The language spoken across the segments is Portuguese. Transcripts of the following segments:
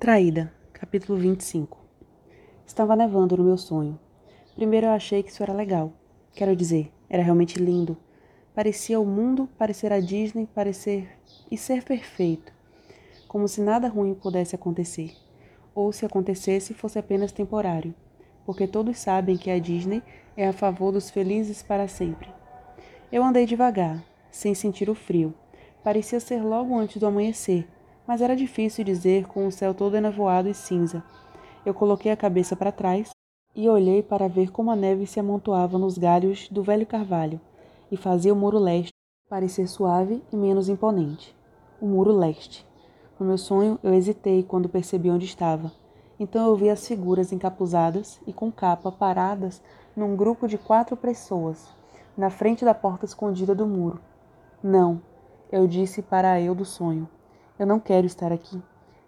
Traída, capítulo 25 Estava nevando no meu sonho. Primeiro eu achei que isso era legal. Quero dizer, era realmente lindo. Parecia o mundo, parecer a Disney, parecer e ser perfeito. Como se nada ruim pudesse acontecer. Ou se acontecesse, fosse apenas temporário. Porque todos sabem que a Disney é a favor dos felizes para sempre. Eu andei devagar, sem sentir o frio. Parecia ser logo antes do amanhecer mas era difícil dizer com o céu todo enevoado e cinza. Eu coloquei a cabeça para trás e olhei para ver como a neve se amontoava nos galhos do velho carvalho e fazia o muro leste parecer suave e menos imponente. O muro leste. No meu sonho, eu hesitei quando percebi onde estava. Então eu vi as figuras encapuzadas e com capa paradas num grupo de quatro pessoas, na frente da porta escondida do muro. Não, eu disse para eu do sonho. Eu não quero estar aqui.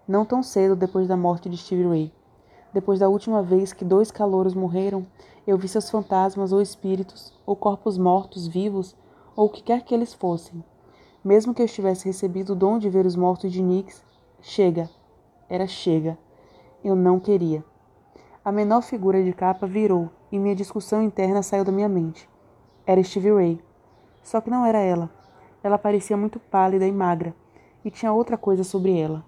Não tão cedo depois da morte de Stevie Ray. Depois da última vez que dois calouros morreram, eu vi seus fantasmas ou espíritos, ou corpos mortos, vivos, ou o que quer que eles fossem. Mesmo que eu estivesse recebido o dom de ver os mortos de Nix, chega. Era chega. Eu não queria. A menor figura de capa virou e minha discussão interna saiu da minha mente. Era Stevie Ray. Só que não era ela. Ela parecia muito pálida e magra, e tinha outra coisa sobre ela.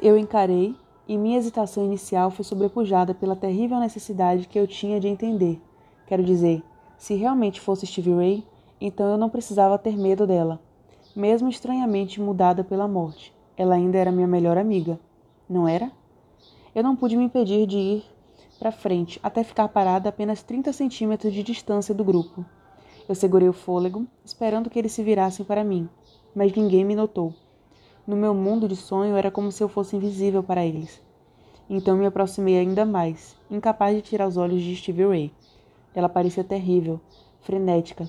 Eu encarei e minha hesitação inicial foi sobrepujada pela terrível necessidade que eu tinha de entender. Quero dizer, se realmente fosse Stevie Ray, então eu não precisava ter medo dela. Mesmo estranhamente mudada pela morte, ela ainda era minha melhor amiga, não era? Eu não pude me impedir de ir para frente até ficar parada a apenas 30 centímetros de distância do grupo. Eu segurei o fôlego, esperando que eles se virassem para mim, mas ninguém me notou. No meu mundo de sonho era como se eu fosse invisível para eles. Então me aproximei ainda mais, incapaz de tirar os olhos de Stevie Ray. Ela parecia terrível, frenética,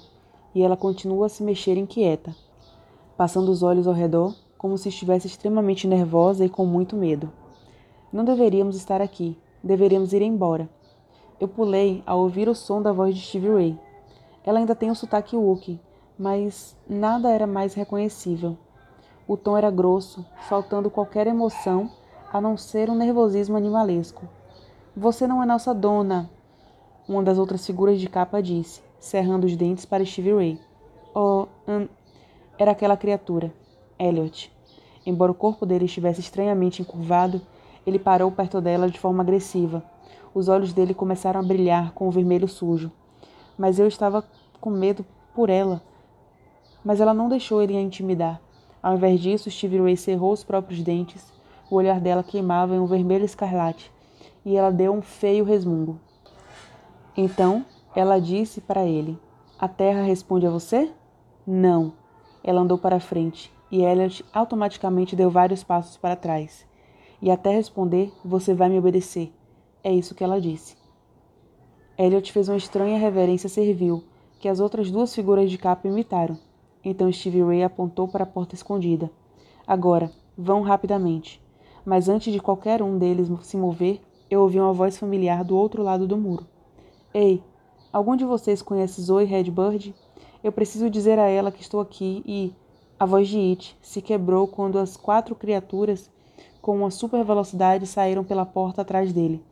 e ela continua a se mexer inquieta, passando os olhos ao redor como se estivesse extremamente nervosa e com muito medo. Não deveríamos estar aqui, deveríamos ir embora. Eu pulei ao ouvir o som da voz de Stevie Ray. Ela ainda tem o sotaque Wookiee, mas nada era mais reconhecível. O tom era grosso, faltando qualquer emoção, a não ser um nervosismo animalesco. Você não é nossa dona, uma das outras figuras de capa disse, cerrando os dentes para Stevie Ray. Oh, hum, era aquela criatura, Elliot. Embora o corpo dele estivesse estranhamente encurvado, ele parou perto dela de forma agressiva. Os olhos dele começaram a brilhar com o vermelho sujo. Mas eu estava com medo por ela. Mas ela não deixou ele a intimidar. Ao invés disso, Stevie Ray cerrou os próprios dentes. O olhar dela queimava em um vermelho escarlate, e ela deu um feio resmungo. Então, ela disse para ele: A terra responde a você? Não. Ela andou para frente, e Elliot automaticamente deu vários passos para trás. E até responder: Você vai me obedecer. É isso que ela disse. Elliot fez uma estranha reverência servil, que as outras duas figuras de capa imitaram. Então Stevie Ray apontou para a porta escondida. Agora, vão rapidamente. Mas antes de qualquer um deles se mover, eu ouvi uma voz familiar do outro lado do muro. Ei, algum de vocês conhece Zoe Redbird? Eu preciso dizer a ela que estou aqui e. A voz de It se quebrou quando as quatro criaturas, com uma super velocidade, saíram pela porta atrás dele.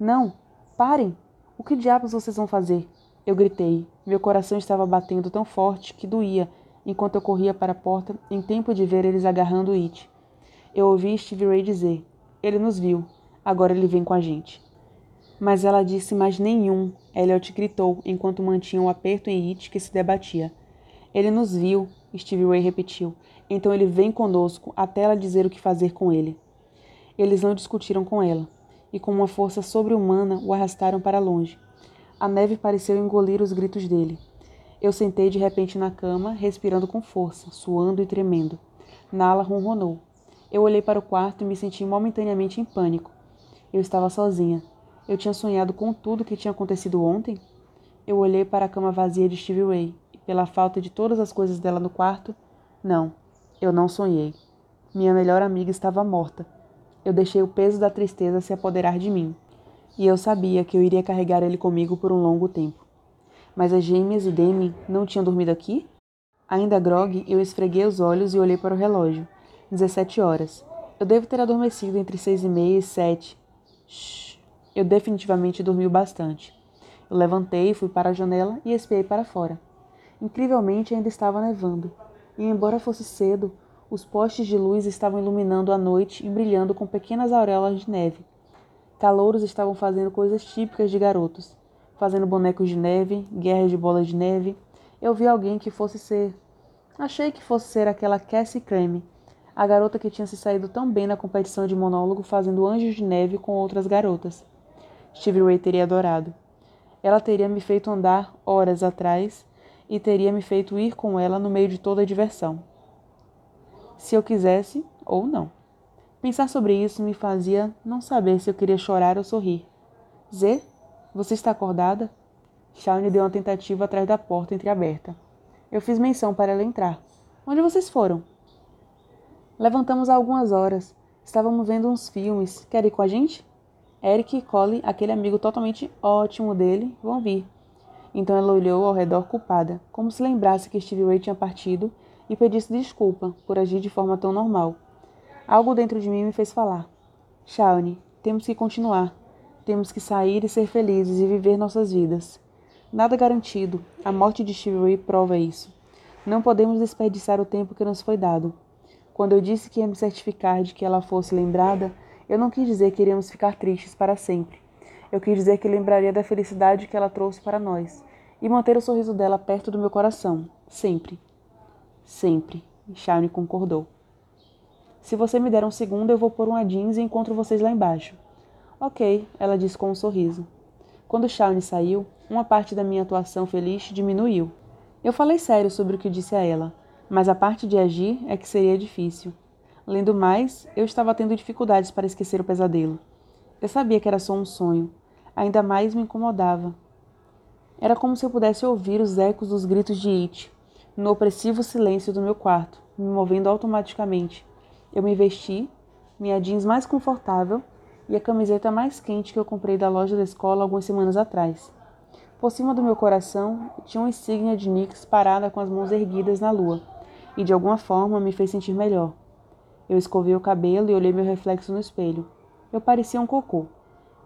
Não! Parem! O que diabos vocês vão fazer? Eu gritei. Meu coração estava batendo tão forte que doía enquanto eu corria para a porta em tempo de ver eles agarrando It. Eu ouvi Stevie Ray dizer: Ele nos viu, agora ele vem com a gente. Mas ela disse mais nenhum, Elliot gritou enquanto mantinha um aperto em It que se debatia. Ele nos viu, Stevie Ray repetiu. Então ele vem conosco até ela dizer o que fazer com ele. Eles não discutiram com ela, e com uma força sobre-humana o arrastaram para longe. A neve pareceu engolir os gritos dele. Eu sentei de repente na cama, respirando com força, suando e tremendo. Nala ronronou. Eu olhei para o quarto e me senti momentaneamente em pânico. Eu estava sozinha. Eu tinha sonhado com tudo que tinha acontecido ontem? Eu olhei para a cama vazia de Stevie Ray e, pela falta de todas as coisas dela no quarto, não, eu não sonhei. Minha melhor amiga estava morta. Eu deixei o peso da tristeza se apoderar de mim. E eu sabia que eu iria carregar ele comigo por um longo tempo. Mas as gêmeas e Demi não tinham dormido aqui? Ainda grog, eu esfreguei os olhos e olhei para o relógio. 17 horas. Eu devo ter adormecido entre seis e meia e sete. Shhh. Eu definitivamente dormi bastante. Eu levantei, fui para a janela e espiei para fora. Incrivelmente ainda estava nevando, e embora fosse cedo, os postes de luz estavam iluminando a noite e brilhando com pequenas auréolas de neve. Calouros estavam fazendo coisas típicas de garotos, fazendo bonecos de neve, guerras de bolas de neve. Eu vi alguém que fosse ser. Achei que fosse ser aquela Cassie Creme, a garota que tinha se saído tão bem na competição de monólogo fazendo anjos de neve com outras garotas. Stevie Ray teria adorado. Ela teria me feito andar horas atrás e teria me feito ir com ela no meio de toda a diversão. Se eu quisesse ou não. Pensar sobre isso me fazia não saber se eu queria chorar ou sorrir. Zé, você está acordada? Shawnee deu uma tentativa atrás da porta entreaberta. Eu fiz menção para ela entrar. Onde vocês foram? Levantamos há algumas horas. Estávamos vendo uns filmes. Quer ir com a gente? Eric e Colin, aquele amigo totalmente ótimo dele, vão vir. Então ela olhou ao redor culpada, como se lembrasse que Stevie Ray tinha partido e pedisse desculpa por agir de forma tão normal. Algo dentro de mim me fez falar. Shawnee, temos que continuar. Temos que sair e ser felizes e viver nossas vidas. Nada garantido. A morte de Ray prova isso. Não podemos desperdiçar o tempo que nos foi dado. Quando eu disse que ia me certificar de que ela fosse lembrada, eu não quis dizer que iríamos ficar tristes para sempre. Eu quis dizer que lembraria da felicidade que ela trouxe para nós e manter o sorriso dela perto do meu coração, sempre. Sempre. Shawnee concordou. Se você me der um segundo, eu vou pôr uma jeans e encontro vocês lá embaixo. Ok, ela disse com um sorriso. Quando Shawnee saiu, uma parte da minha atuação feliz diminuiu. Eu falei sério sobre o que disse a ela, mas a parte de agir é que seria difícil. Lendo mais, eu estava tendo dificuldades para esquecer o pesadelo. Eu sabia que era só um sonho. Ainda mais me incomodava. Era como se eu pudesse ouvir os ecos dos gritos de It, no opressivo silêncio do meu quarto, me movendo automaticamente. Eu me vesti, minha jeans mais confortável e a camiseta mais quente que eu comprei da loja da escola algumas semanas atrás. Por cima do meu coração tinha uma insígnia de Nix parada com as mãos erguidas na lua, e de alguma forma me fez sentir melhor. Eu escovei o cabelo e olhei meu reflexo no espelho. Eu parecia um cocô.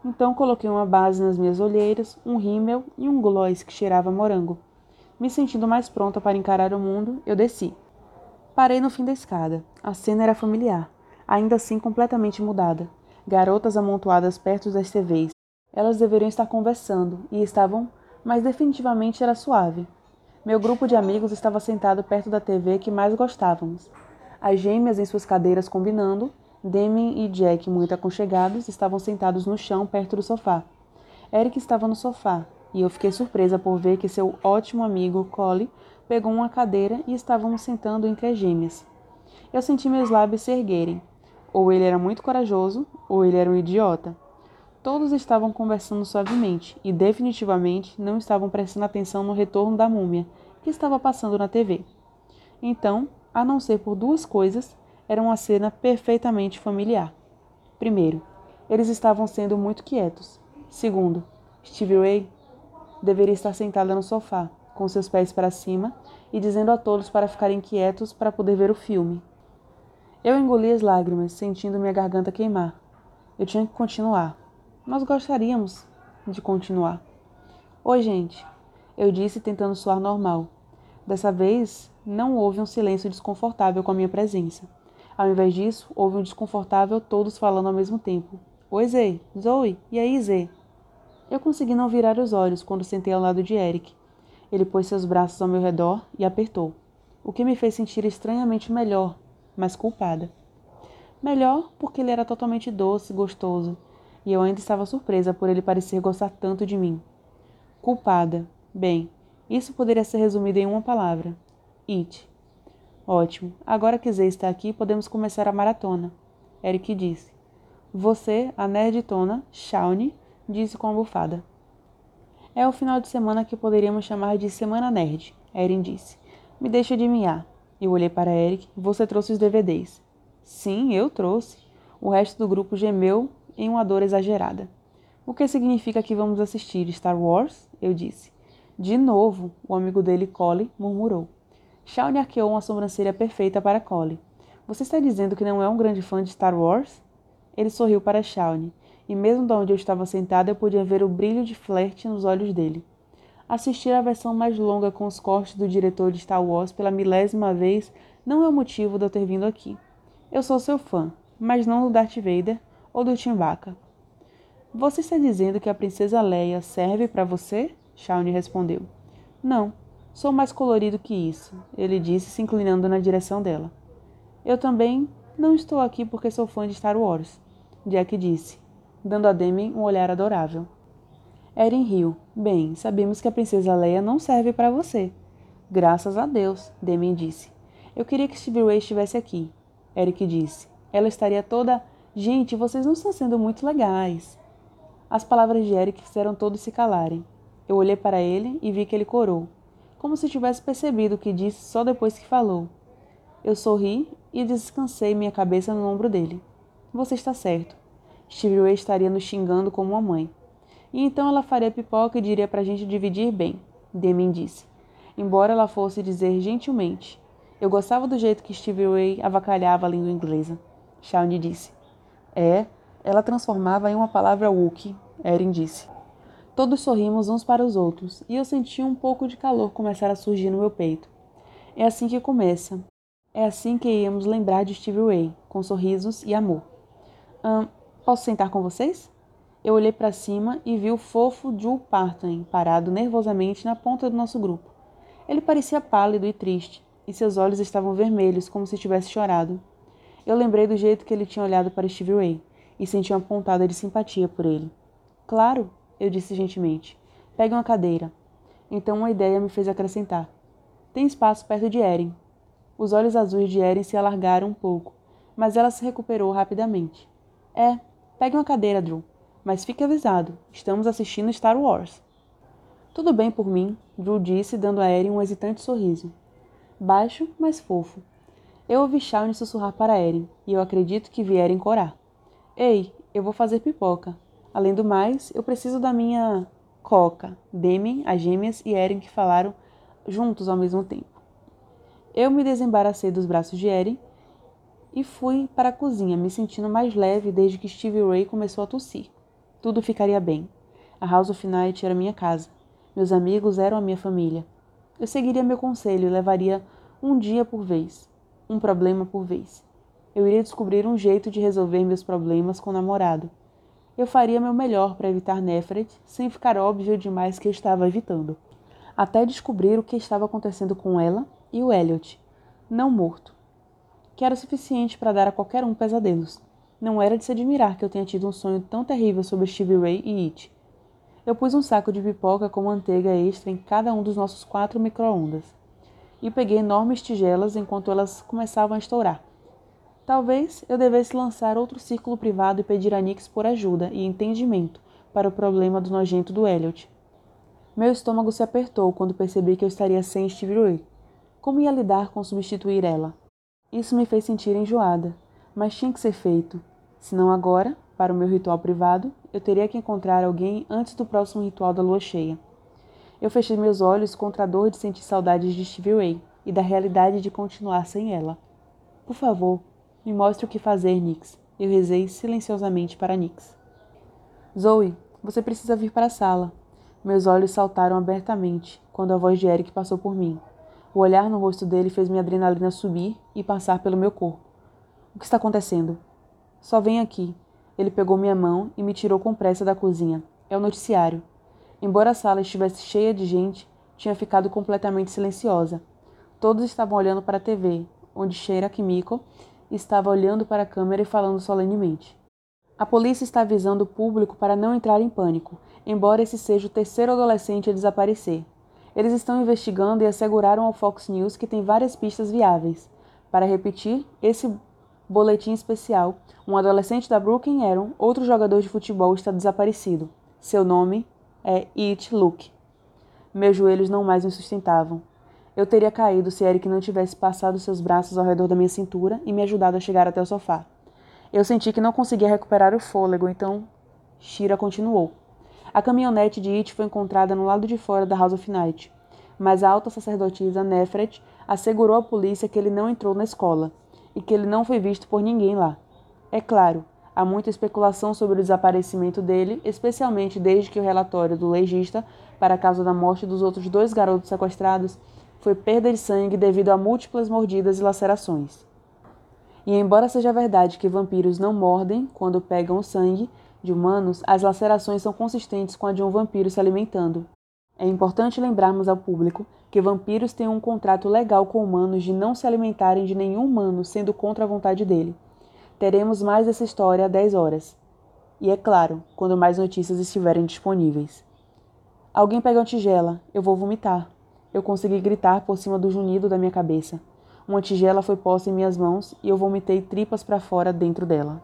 Então coloquei uma base nas minhas olheiras, um rímel e um gloss que cheirava morango. Me sentindo mais pronta para encarar o mundo, eu desci. Parei no fim da escada. A cena era familiar, ainda assim completamente mudada. Garotas amontoadas perto das TVs. Elas deveriam estar conversando e estavam, mas definitivamente era suave. Meu grupo de amigos estava sentado perto da TV que mais gostávamos. As gêmeas em suas cadeiras combinando, Demi e Jack, muito aconchegados, estavam sentados no chão perto do sofá. Eric estava no sofá, e eu fiquei surpresa por ver que seu ótimo amigo, Collie, pegou uma cadeira e estávamos sentando entre as gêmeas. Eu senti meus lábios se erguerem. Ou ele era muito corajoso, ou ele era um idiota. Todos estavam conversando suavemente e definitivamente não estavam prestando atenção no retorno da múmia que estava passando na TV. Então, a não ser por duas coisas, era uma cena perfeitamente familiar. Primeiro, eles estavam sendo muito quietos. Segundo, Stevie Ray deveria estar sentada no sofá, com seus pés para cima e dizendo a todos para ficarem quietos para poder ver o filme. Eu engoli as lágrimas, sentindo minha garganta queimar. Eu tinha que continuar. Nós gostaríamos de continuar. Oi, gente, eu disse tentando soar normal. Dessa vez, não houve um silêncio desconfortável com a minha presença. Ao invés disso, houve um desconfortável todos falando ao mesmo tempo. Oi, Zé. Zoe. E aí, Zé? Eu consegui não virar os olhos quando sentei ao lado de Eric. Ele pôs seus braços ao meu redor e apertou, o que me fez sentir estranhamente melhor, mas culpada. Melhor porque ele era totalmente doce e gostoso, e eu ainda estava surpresa por ele parecer gostar tanto de mim. Culpada. Bem, isso poderia ser resumido em uma palavra: It. Ótimo. Agora que Zé está aqui, podemos começar a maratona. Eric disse. Você, a nerditona, Shawnee, disse com a bufada. É o final de semana que poderíamos chamar de Semana Nerd, Erin disse. Me deixa de miar. Eu olhei para Eric. Você trouxe os DVDs. Sim, eu trouxe. O resto do grupo gemeu em uma dor exagerada. O que significa que vamos assistir Star Wars? Eu disse. De novo, o amigo dele, Collie, murmurou. Shawnee arqueou uma sobrancelha perfeita para Collie. Você está dizendo que não é um grande fã de Star Wars? Ele sorriu para Shawnee, e mesmo de onde eu estava sentada eu podia ver o brilho de flerte nos olhos dele. Assistir à versão mais longa com os cortes do diretor de Star Wars pela milésima vez não é o motivo de eu ter vindo aqui. Eu sou seu fã, mas não do Darth Vader ou do Chewbacca. Você está dizendo que a princesa Leia serve para você? Shawnee respondeu. Não, sou mais colorido que isso, ele disse, se inclinando na direção dela. Eu também não estou aqui porque sou fã de Star Wars, Jack disse, dando a Demi um olhar adorável. Eren riu. Bem, sabemos que a princesa Leia não serve para você. Graças a Deus, Demi disse. Eu queria que Stevie Ray estivesse aqui. Eric disse. Ela estaria toda. Gente, vocês não estão sendo muito legais. As palavras de Eric fizeram todos se calarem. Eu olhei para ele e vi que ele corou, como se tivesse percebido o que disse só depois que falou. Eu sorri e descansei minha cabeça no ombro dele. Você está certo. Stevie Ray estaria nos xingando como uma mãe. E então ela faria pipoca e diria para a gente dividir bem, Demin disse. Embora ela fosse dizer gentilmente. Eu gostava do jeito que Stevie Ray avacalhava a língua inglesa. Shawnee disse. É, ela transformava em uma palavra Wookie, Erin disse. Todos sorrimos uns para os outros, e eu senti um pouco de calor começar a surgir no meu peito. É assim que começa. É assim que íamos lembrar de Stevie Ray, com sorrisos e amor. Hum, posso sentar com vocês? Eu olhei para cima e vi o fofo Joe Parton parado nervosamente na ponta do nosso grupo. Ele parecia pálido e triste, e seus olhos estavam vermelhos, como se tivesse chorado. Eu lembrei do jeito que ele tinha olhado para Stevie Ray e senti uma pontada de simpatia por ele. Claro, eu disse gentilmente. Pegue uma cadeira. Então uma ideia me fez acrescentar. Tem espaço perto de Erin. Os olhos azuis de Erin se alargaram um pouco, mas ela se recuperou rapidamente. É, pegue uma cadeira, Drew. Mas fique avisado, estamos assistindo Star Wars. Tudo bem por mim, Drew disse, dando a Erin um hesitante sorriso. Baixo, mas fofo. Eu ouvi Shawnee sussurrar para Erin, e eu acredito que vieram corar. Ei, eu vou fazer pipoca. Além do mais, eu preciso da minha coca. Demi, as gêmeas e Erin que falaram juntos ao mesmo tempo. Eu me desembaracei dos braços de Erin e fui para a cozinha, me sentindo mais leve desde que Stevie Ray começou a tossir. Tudo ficaria bem. A House of Night era minha casa. Meus amigos eram a minha família. Eu seguiria meu conselho e levaria um dia por vez, um problema por vez. Eu iria descobrir um jeito de resolver meus problemas com o namorado. Eu faria meu melhor para evitar Nefret, sem ficar óbvio demais que eu estava evitando. Até descobrir o que estava acontecendo com ela e o Elliot, não morto. Que era o suficiente para dar a qualquer um pesadelos. Não era de se admirar que eu tenha tido um sonho tão terrível sobre Stevie Ray e It. Eu pus um saco de pipoca com manteiga extra em cada um dos nossos quatro micro-ondas. E peguei enormes tigelas enquanto elas começavam a estourar. Talvez eu devesse lançar outro círculo privado e pedir a Nix por ajuda e entendimento para o problema do nojento do Elliot. Meu estômago se apertou quando percebi que eu estaria sem Stevie Ray. Como ia lidar com substituir ela? Isso me fez sentir enjoada, mas tinha que ser feito. Se não agora, para o meu ritual privado, eu teria que encontrar alguém antes do próximo ritual da lua cheia. Eu fechei meus olhos contra a dor de sentir saudades de Stevie Ray e da realidade de continuar sem ela. Por favor, me mostre o que fazer, Nix. Eu rezei silenciosamente para Nix. Zoe, você precisa vir para a sala. Meus olhos saltaram abertamente quando a voz de Eric passou por mim. O olhar no rosto dele fez minha adrenalina subir e passar pelo meu corpo. O que está acontecendo? Só vem aqui. Ele pegou minha mão e me tirou com pressa da cozinha. É o noticiário. Embora a sala estivesse cheia de gente, tinha ficado completamente silenciosa. Todos estavam olhando para a TV, onde Sheira Kimiko estava olhando para a câmera e falando solenemente. A polícia está avisando o público para não entrar em pânico, embora esse seja o terceiro adolescente a desaparecer. Eles estão investigando e asseguraram ao Fox News que tem várias pistas viáveis. Para repetir, esse Boletim especial. Um adolescente da Brooklyn Aaron, outro jogador de futebol, está desaparecido. Seu nome é It Luke. Meus joelhos não mais me sustentavam. Eu teria caído se Eric não tivesse passado seus braços ao redor da minha cintura e me ajudado a chegar até o sofá. Eu senti que não conseguia recuperar o fôlego, então Shira continuou. A caminhonete de It foi encontrada no lado de fora da House of Night, mas a alta sacerdotisa Nefret assegurou à polícia que ele não entrou na escola e que ele não foi visto por ninguém lá. É claro, há muita especulação sobre o desaparecimento dele, especialmente desde que o relatório do legista para a causa da morte dos outros dois garotos sequestrados foi perda de sangue devido a múltiplas mordidas e lacerações. E embora seja verdade que vampiros não mordem quando pegam o sangue de humanos, as lacerações são consistentes com a de um vampiro se alimentando. É importante lembrarmos ao público que vampiros têm um contrato legal com humanos de não se alimentarem de nenhum humano sendo contra a vontade dele. Teremos mais essa história às 10 horas. E é claro, quando mais notícias estiverem disponíveis. Alguém pega uma tigela, eu vou vomitar. Eu consegui gritar por cima do junido da minha cabeça. Uma tigela foi posta em minhas mãos e eu vomitei tripas para fora dentro dela.